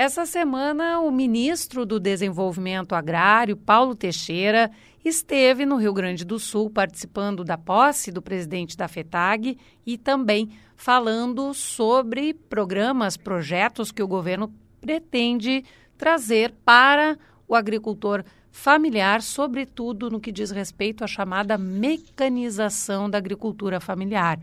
Essa semana, o ministro do Desenvolvimento Agrário, Paulo Teixeira, esteve no Rio Grande do Sul participando da posse do presidente da FETAG e também falando sobre programas, projetos que o governo pretende trazer para o agricultor familiar, sobretudo no que diz respeito à chamada mecanização da agricultura familiar.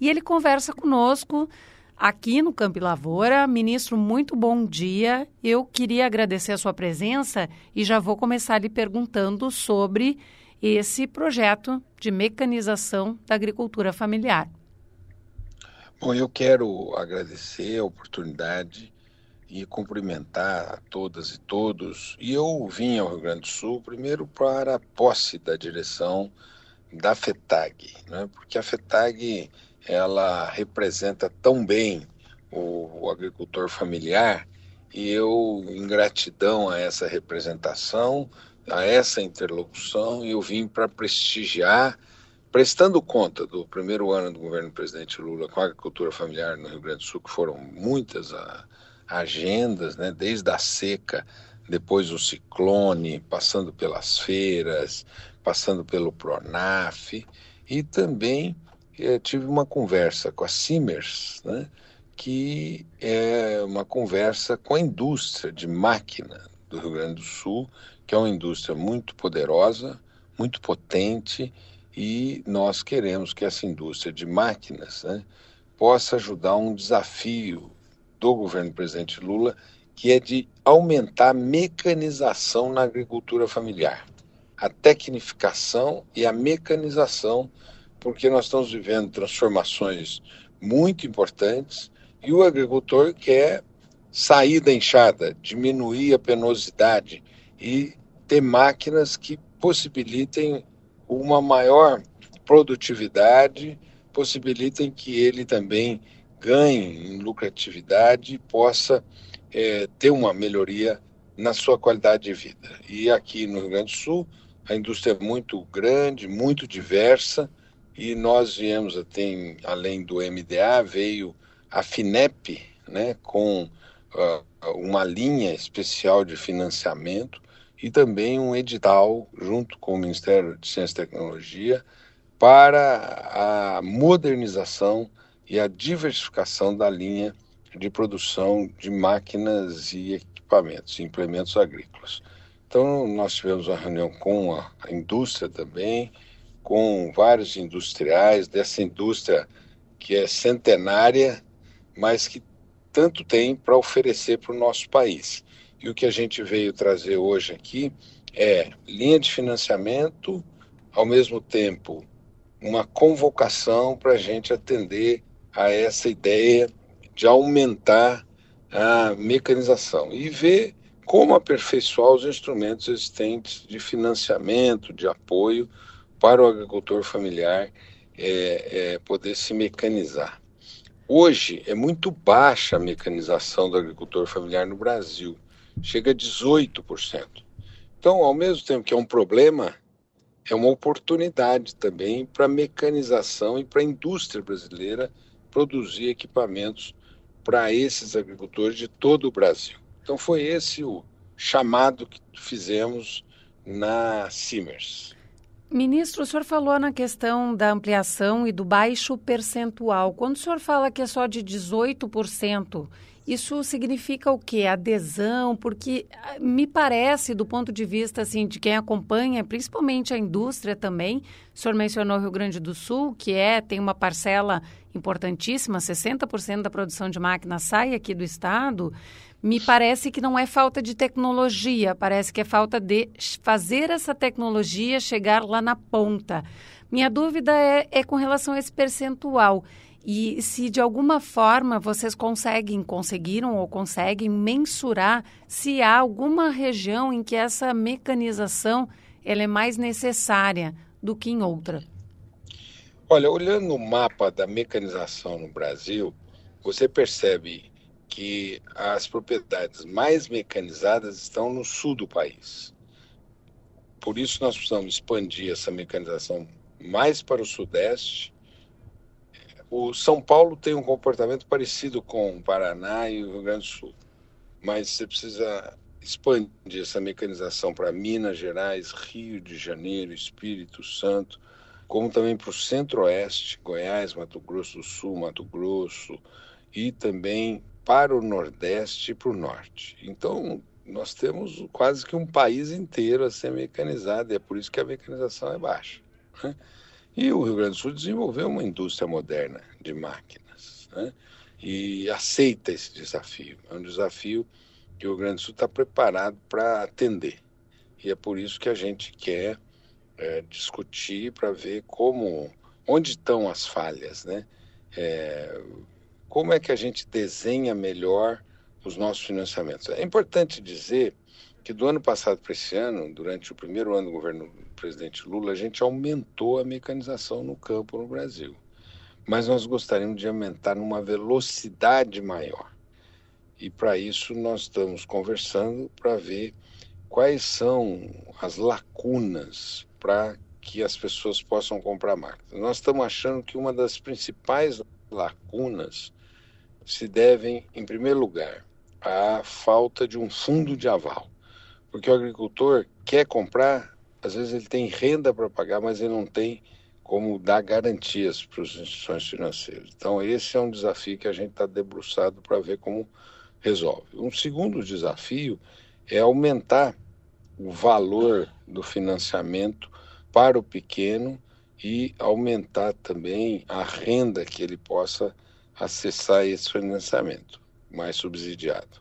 E ele conversa conosco aqui no Campo Lavoura. Ministro, muito bom dia. Eu queria agradecer a sua presença e já vou começar lhe perguntando sobre esse projeto de mecanização da agricultura familiar. Bom, eu quero agradecer a oportunidade e cumprimentar a todas e todos. E eu vim ao Rio Grande do Sul primeiro para a posse da direção da FETAG, né? porque a FETAG ela representa tão bem o, o agricultor familiar e eu, em gratidão a essa representação, a essa interlocução, eu vim para prestigiar, prestando conta do primeiro ano do governo do presidente Lula com a agricultura familiar no Rio Grande do Sul, que foram muitas a, agendas, né, desde a seca, depois o ciclone, passando pelas feiras, passando pelo Pronaf, e também eu tive uma conversa com a Simmers, né, que é uma conversa com a indústria de máquina do Rio Grande do Sul, que é uma indústria muito poderosa, muito potente, e nós queremos que essa indústria de máquinas né, possa ajudar um desafio do governo do presidente Lula, que é de aumentar a mecanização na agricultura familiar, a tecnificação e a mecanização porque nós estamos vivendo transformações muito importantes e o agricultor quer sair da enxada, diminuir a penosidade e ter máquinas que possibilitem uma maior produtividade, possibilitem que ele também ganhe em lucratividade e possa é, ter uma melhoria na sua qualidade de vida. E aqui no Rio Grande do Sul, a indústria é muito grande, muito diversa, e nós viemos, tem, além do MDA, veio a FINEP, né, com uh, uma linha especial de financiamento e também um edital junto com o Ministério de Ciência e Tecnologia para a modernização e a diversificação da linha de produção de máquinas e equipamentos, implementos agrícolas. Então, nós tivemos uma reunião com a indústria também, com vários industriais, dessa indústria que é centenária, mas que tanto tem para oferecer para o nosso país. E o que a gente veio trazer hoje aqui é linha de financiamento, ao mesmo tempo uma convocação para a gente atender a essa ideia de aumentar a mecanização e ver como aperfeiçoar os instrumentos existentes de financiamento, de apoio para o agricultor familiar é, é, poder se mecanizar. Hoje é muito baixa a mecanização do agricultor familiar no Brasil, chega a 18%. Então, ao mesmo tempo que é um problema, é uma oportunidade também para a mecanização e para a indústria brasileira produzir equipamentos para esses agricultores de todo o Brasil. Então, foi esse o chamado que fizemos na Simers. Ministro, o senhor falou na questão da ampliação e do baixo percentual. Quando o senhor fala que é só de 18%, isso significa o quê? Adesão? Porque ah, me parece, do ponto de vista assim, de quem acompanha, principalmente a indústria também, o senhor mencionou o Rio Grande do Sul, que é, tem uma parcela importantíssima, 60% da produção de máquinas sai aqui do estado me parece que não é falta de tecnologia, parece que é falta de fazer essa tecnologia chegar lá na ponta. Minha dúvida é, é com relação a esse percentual. E se de alguma forma vocês conseguem, conseguiram ou conseguem mensurar se há alguma região em que essa mecanização ela é mais necessária do que em outra. Olha, olhando o mapa da mecanização no Brasil, você percebe que as propriedades mais mecanizadas estão no sul do país. Por isso nós precisamos expandir essa mecanização mais para o sudeste. O São Paulo tem um comportamento parecido com o Paraná e o Rio Grande do Sul. mas você precisa expandir essa mecanização para Minas Gerais, Rio de Janeiro, Espírito Santo, como também para o Centro-Oeste, Goiás, Mato Grosso do Sul, Mato Grosso, e também para o Nordeste e para o Norte. Então, nós temos quase que um país inteiro a ser mecanizado, e é por isso que a mecanização é baixa. Né? E o Rio Grande do Sul desenvolveu uma indústria moderna de máquinas né? e aceita esse desafio. É um desafio que o Rio Grande do Sul está preparado para atender. E é por isso que a gente quer é, discutir para ver como, onde estão as falhas, né? É, como é que a gente desenha melhor os nossos financiamentos. É importante dizer que do ano passado para esse ano, durante o primeiro ano do governo do presidente Lula, a gente aumentou a mecanização no campo no Brasil. Mas nós gostaríamos de aumentar numa velocidade maior. E para isso nós estamos conversando para ver quais são as lacunas para que as pessoas possam comprar máquinas. Nós estamos achando que uma das principais lacunas se devem, em primeiro lugar, à falta de um fundo de aval. Porque o agricultor quer comprar, às vezes ele tem renda para pagar, mas ele não tem como dar garantias para as instituições financeiras. Então, esse é um desafio que a gente está debruçado para ver como resolve. Um segundo desafio é aumentar o valor do financiamento para o pequeno e aumentar também a renda que ele possa acessar esse financiamento mais subsidiado.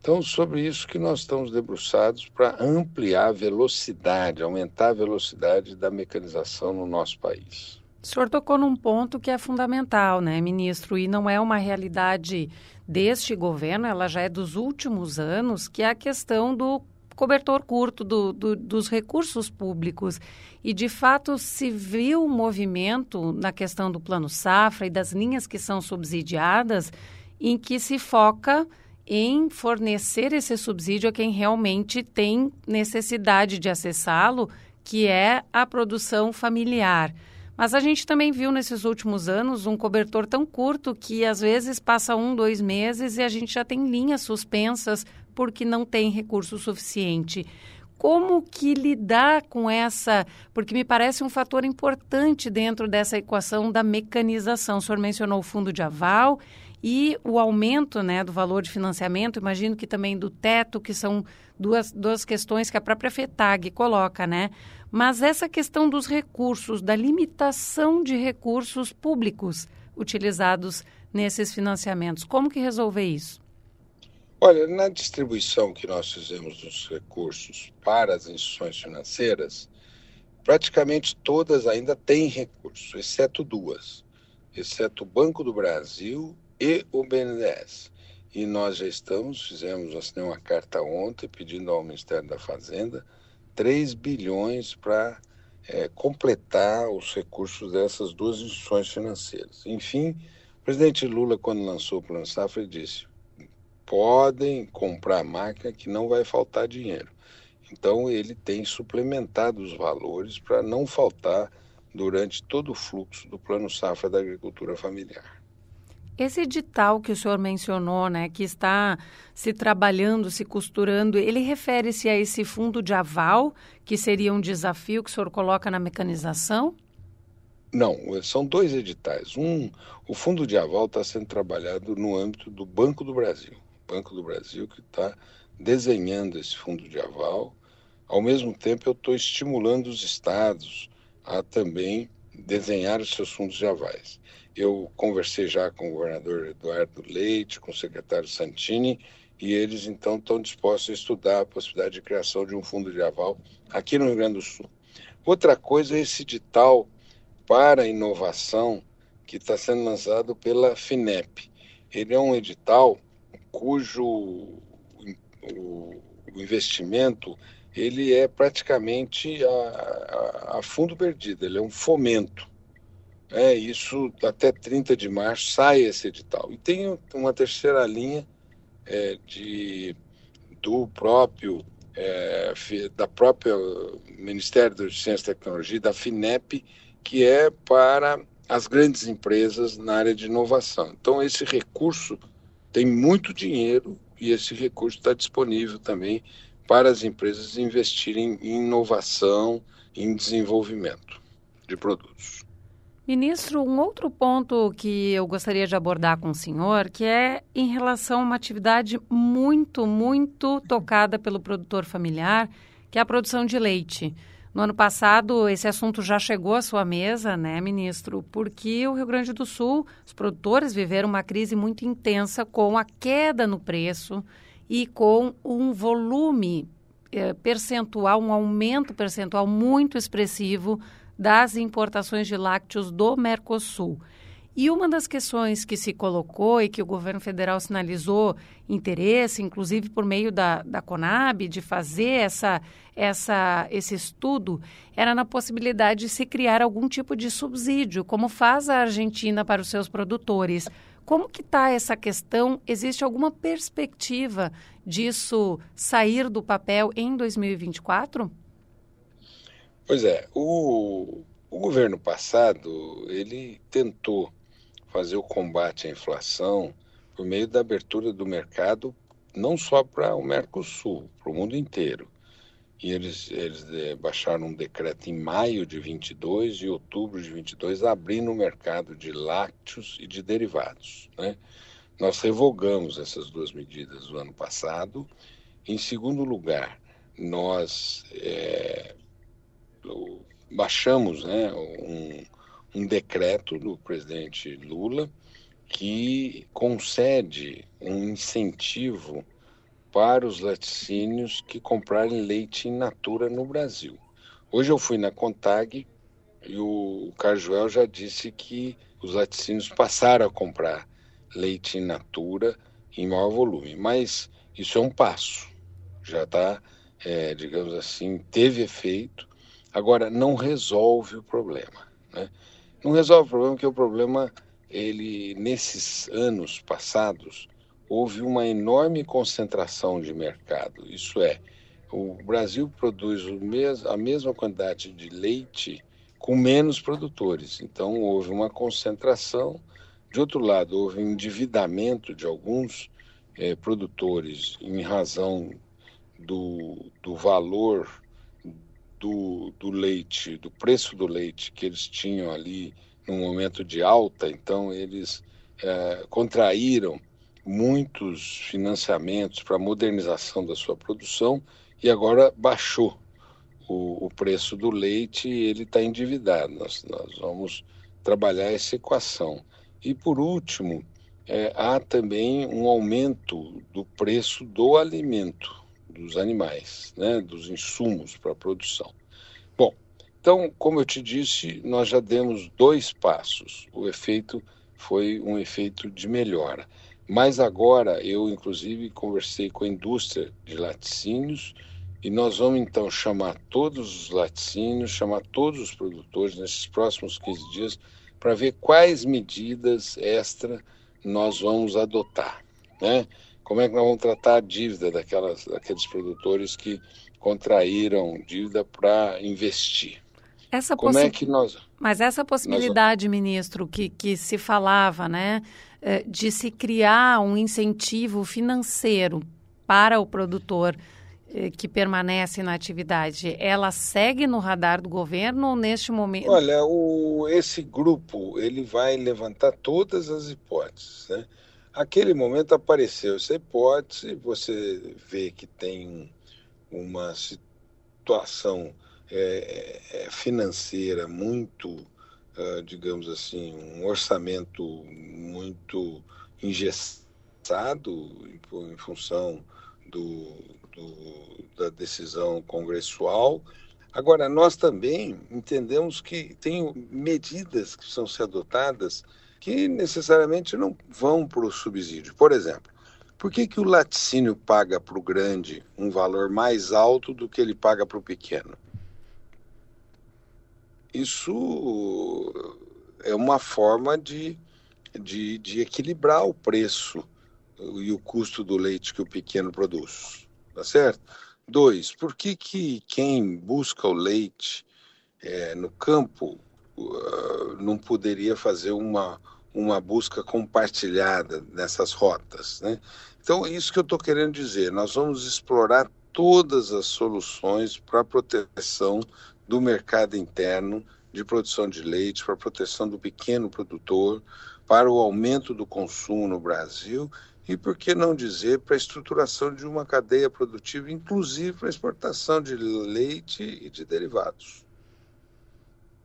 Então, sobre isso que nós estamos debruçados para ampliar a velocidade, aumentar a velocidade da mecanização no nosso país. O senhor tocou num ponto que é fundamental, né, ministro? E não é uma realidade deste governo, ela já é dos últimos anos, que é a questão do cobertor curto do, do, dos recursos públicos. E, de fato, se viu um movimento na questão do Plano Safra e das linhas que são subsidiadas em que se foca em fornecer esse subsídio a quem realmente tem necessidade de acessá-lo, que é a produção familiar. Mas a gente também viu nesses últimos anos um cobertor tão curto que às vezes passa um, dois meses e a gente já tem linhas suspensas porque não tem recurso suficiente. Como que lidar com essa, porque me parece um fator importante dentro dessa equação da mecanização. O senhor mencionou o fundo de aval e o aumento né, do valor de financiamento, imagino que também do teto, que são duas, duas questões que a própria FETAG coloca, né? Mas essa questão dos recursos, da limitação de recursos públicos utilizados nesses financiamentos, como que resolver isso? Olha, na distribuição que nós fizemos dos recursos para as instituições financeiras, praticamente todas ainda têm recurso, exceto duas, exceto o Banco do Brasil e o BNDES. E nós já estamos, fizemos, assinei uma carta ontem pedindo ao Ministério da Fazenda 3 bilhões para é, completar os recursos dessas duas instituições financeiras. Enfim, o presidente Lula, quando lançou o Plano Safra, disse: podem comprar máquina que não vai faltar dinheiro. Então, ele tem suplementado os valores para não faltar durante todo o fluxo do Plano Safra da Agricultura Familiar. Esse edital que o senhor mencionou, né, que está se trabalhando, se costurando, ele refere-se a esse fundo de aval, que seria um desafio que o senhor coloca na mecanização? Não, são dois editais. Um, o fundo de aval está sendo trabalhado no âmbito do Banco do Brasil. Banco do Brasil que está desenhando esse fundo de aval. Ao mesmo tempo, eu estou estimulando os estados a também desenhar os seus fundos de avais. Eu conversei já com o governador Eduardo Leite, com o secretário Santini, e eles então estão dispostos a estudar a possibilidade de criação de um fundo de aval aqui no Rio Grande do Sul. Outra coisa é esse edital para inovação que está sendo lançado pela FINEP. Ele é um edital cujo o, investimento ele é praticamente a, a, a fundo perdido, ele é um fomento. É, isso até 30 de março sai esse edital. E tem uma terceira linha é, de, do próprio é, da própria Ministério da Ciência e Tecnologia, da FINEP, que é para as grandes empresas na área de inovação. Então, esse recurso tem muito dinheiro e esse recurso está disponível também para as empresas investirem em inovação, em desenvolvimento de produtos. Ministro, um outro ponto que eu gostaria de abordar com o senhor, que é em relação a uma atividade muito, muito tocada pelo produtor familiar, que é a produção de leite. No ano passado, esse assunto já chegou à sua mesa, né, ministro? Porque o Rio Grande do Sul, os produtores viveram uma crise muito intensa com a queda no preço e com um volume eh, percentual, um aumento percentual muito expressivo das importações de lácteos do Mercosul. E uma das questões que se colocou e que o governo federal sinalizou interesse, inclusive por meio da, da Conab, de fazer essa, essa, esse estudo, era na possibilidade de se criar algum tipo de subsídio, como faz a Argentina para os seus produtores. Como que está essa questão? Existe alguma perspectiva disso sair do papel em 2024? Pois é, o, o governo passado ele tentou fazer o combate à inflação por meio da abertura do mercado não só para o Mercosul, para o mundo inteiro. E eles, eles é, baixaram um decreto em maio de 22 e outubro de 22, abrindo o mercado de lácteos e de derivados. Né? Nós revogamos essas duas medidas no ano passado. Em segundo lugar, nós é, baixamos né, um, um decreto do presidente Lula que concede um incentivo para os laticínios que comprarem leite in natura no Brasil. Hoje eu fui na Contag e o Carjuel já disse que os laticínios passaram a comprar leite in natura em maior volume, mas isso é um passo, já está, é, digamos assim, teve efeito, agora não resolve o problema. Né? Não resolve o problema porque o problema, ele nesses anos passados, houve uma enorme concentração de mercado. Isso é, o Brasil produz a mesma quantidade de leite com menos produtores. Então houve uma concentração. De outro lado, houve endividamento de alguns eh, produtores em razão do, do valor do, do leite, do preço do leite que eles tinham ali no momento de alta, então eles é, contraíram muitos financiamentos para modernização da sua produção e agora baixou o, o preço do leite e ele está endividado. Nós, nós vamos trabalhar essa equação. E por último, é, há também um aumento do preço do alimento dos animais, né, dos insumos para a produção. Bom, então, como eu te disse, nós já demos dois passos. O efeito foi um efeito de melhora. Mas agora eu, inclusive, conversei com a indústria de laticínios e nós vamos então chamar todos os laticínios, chamar todos os produtores nesses próximos 15 dias para ver quais medidas extra nós vamos adotar, né? Como é que nós vamos tratar a dívida daquelas, daqueles produtores que contraíram dívida para investir? Essa Como possi... é que nós... Mas essa possibilidade, nós... ministro, que, que se falava, né, eh, de se criar um incentivo financeiro para o produtor eh, que permanece na atividade, ela segue no radar do governo ou neste momento? Olha, o, esse grupo ele vai levantar todas as hipóteses, né? Aquele momento apareceu essa hipótese, você vê que tem uma situação é, é, financeira muito, uh, digamos assim, um orçamento muito engessado em, função do, do, da decisão congressual. Agora, nós também entendemos que tem medidas que precisam ser adotadas que necessariamente não vão para o subsídio. Por exemplo, por que, que o laticínio paga para o grande um valor mais alto do que ele paga para o pequeno? Isso é uma forma de, de, de equilibrar o preço e o custo do leite que o pequeno produz, tá certo? Dois, por que, que quem busca o leite é, no campo uh, não poderia fazer uma, uma busca compartilhada nessas rotas, né? Então, é isso que eu estou querendo dizer. Nós vamos explorar todas as soluções para a proteção do mercado interno de produção de leite, para a proteção do pequeno produtor, para o aumento do consumo no Brasil e, por que não dizer, para a estruturação de uma cadeia produtiva, inclusive para a exportação de leite e de derivados.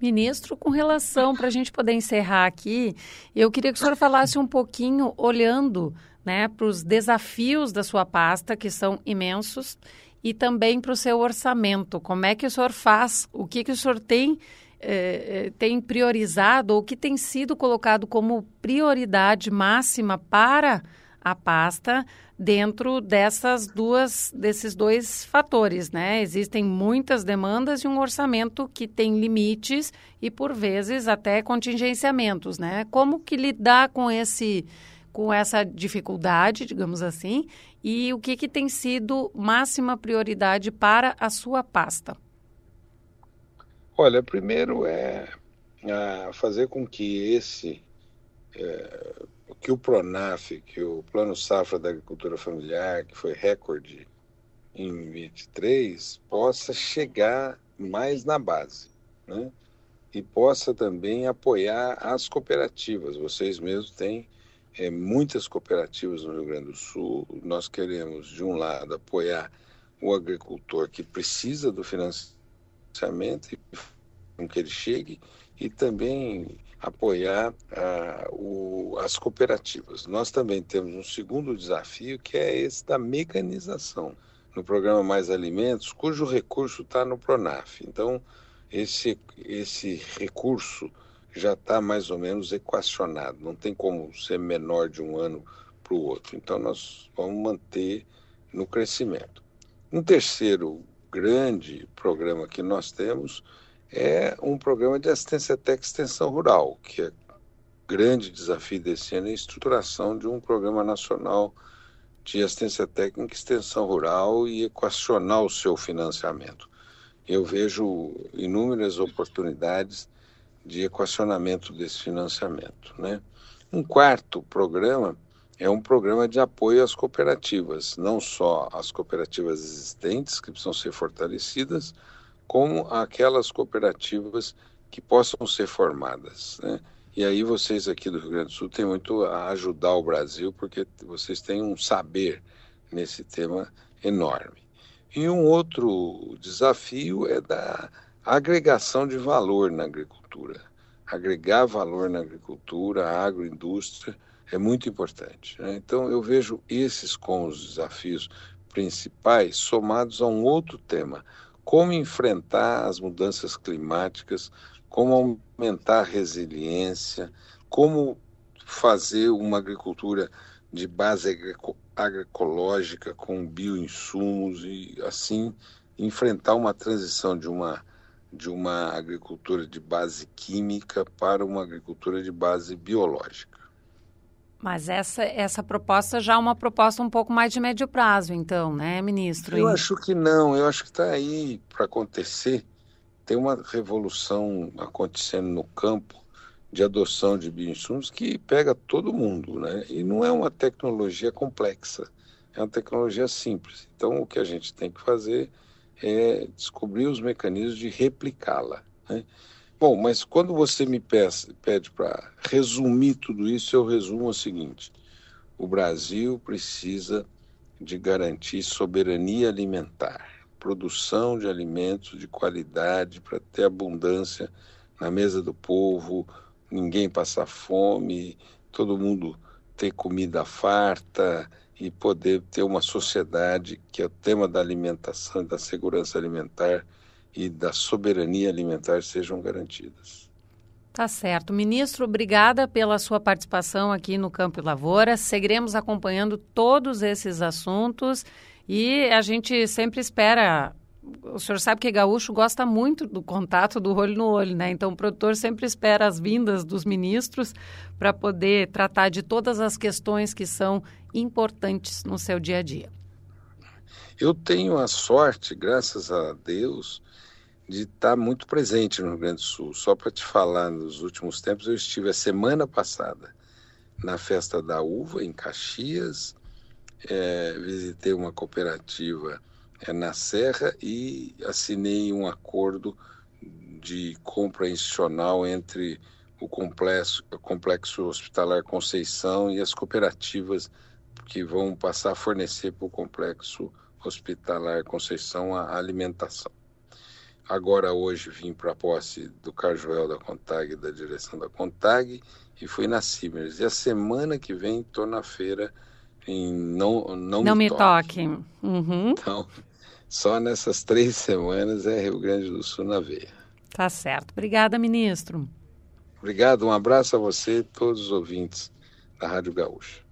Ministro, com relação, para a gente poder encerrar aqui, eu queria que o senhor falasse um pouquinho, olhando né, para os desafios da sua pasta, que são imensos, e também para o seu orçamento. Como é que o senhor faz? O que, que o senhor tem, eh, eh, tem priorizado ou que tem sido colocado como prioridade máxima para a pasta dentro dessas duas desses dois fatores, né? Existem muitas demandas e um orçamento que tem limites e por vezes até contingenciamentos, né? Como que lidar com esse com essa dificuldade, digamos assim, e o que, que tem sido máxima prioridade para a sua pasta? Olha, primeiro é fazer com que esse é, que o Pronaf, que o Plano Safra da Agricultura Familiar, que foi recorde em 23, possa chegar mais na base, né? E possa também apoiar as cooperativas. Vocês mesmos têm é, muitas cooperativas no Rio Grande do Sul. Nós queremos, de um lado, apoiar o agricultor que precisa do financiamento e que ele chegue, e também apoiar ah, o, as cooperativas. Nós também temos um segundo desafio, que é esse da mecanização. No programa Mais Alimentos, cujo recurso está no Pronaf. Então, esse, esse recurso já está mais ou menos equacionado, não tem como ser menor de um ano para o outro. Então, nós vamos manter no crescimento. Um terceiro grande programa que nós temos é um programa de assistência técnica extensão rural, que é grande desafio desse ano é a estruturação de um programa nacional de assistência técnica extensão rural e equacionar o seu financiamento. Eu vejo inúmeras oportunidades de equacionamento desse financiamento. Né? Um quarto programa é um programa de apoio às cooperativas, não só as cooperativas existentes, que precisam ser fortalecidas, como aquelas cooperativas que possam ser formadas. Né? E aí vocês aqui do Rio Grande do Sul têm muito a ajudar o Brasil, porque vocês têm um saber nesse tema enorme. E um outro desafio é da agregação de valor na agricultura. Agregar valor na agricultura, agroindústria, é muito importante. Né? Então, eu vejo esses como os desafios principais, somados a um outro tema: como enfrentar as mudanças climáticas, como aumentar a resiliência, como fazer uma agricultura de base agroecológica com bioinsumos e assim enfrentar uma transição de uma de uma agricultura de base química para uma agricultura de base biológica. Mas essa, essa proposta já é uma proposta um pouco mais de médio prazo, então, né, ministro? Eu acho que não, eu acho que está aí para acontecer. Tem uma revolução acontecendo no campo de adoção de bioinsumos que pega todo mundo, né? E não é uma tecnologia complexa, é uma tecnologia simples. Então, o que a gente tem que fazer é descobrir os mecanismos de replicá-la. Né? Bom, mas quando você me pede para resumir tudo isso, eu resumo o seguinte: o Brasil precisa de garantir soberania alimentar, produção de alimentos de qualidade para ter abundância na mesa do povo, ninguém passar fome, todo mundo ter comida farta, e poder ter uma sociedade que é o tema da alimentação, da segurança alimentar e da soberania alimentar sejam garantidas. Tá certo. Ministro, obrigada pela sua participação aqui no Campo e Lavoura. Seguiremos acompanhando todos esses assuntos e a gente sempre espera o senhor sabe que gaúcho gosta muito do contato do olho no olho, né? Então o produtor sempre espera as vindas dos ministros para poder tratar de todas as questões que são importantes no seu dia a dia. Eu tenho a sorte, graças a Deus, de estar muito presente no Rio Grande do Sul. Só para te falar, nos últimos tempos eu estive a semana passada na festa da uva em Caxias, é, visitei uma cooperativa é, na Serra e assinei um acordo de compra institucional entre o complexo, o complexo hospitalar Conceição e as cooperativas que vão passar a fornecer para o complexo hospitalar Conceição a alimentação. Agora, hoje, vim para a posse do Carjoel da Contag, da direção da Contag, e fui na Simers. E a semana que vem estou na feira em Não, não, não Me, me Toque. toque. Uhum. Então, só nessas três semanas é Rio Grande do Sul na veia. Tá certo. Obrigada, ministro. Obrigado, um abraço a você e todos os ouvintes da Rádio Gaúcha.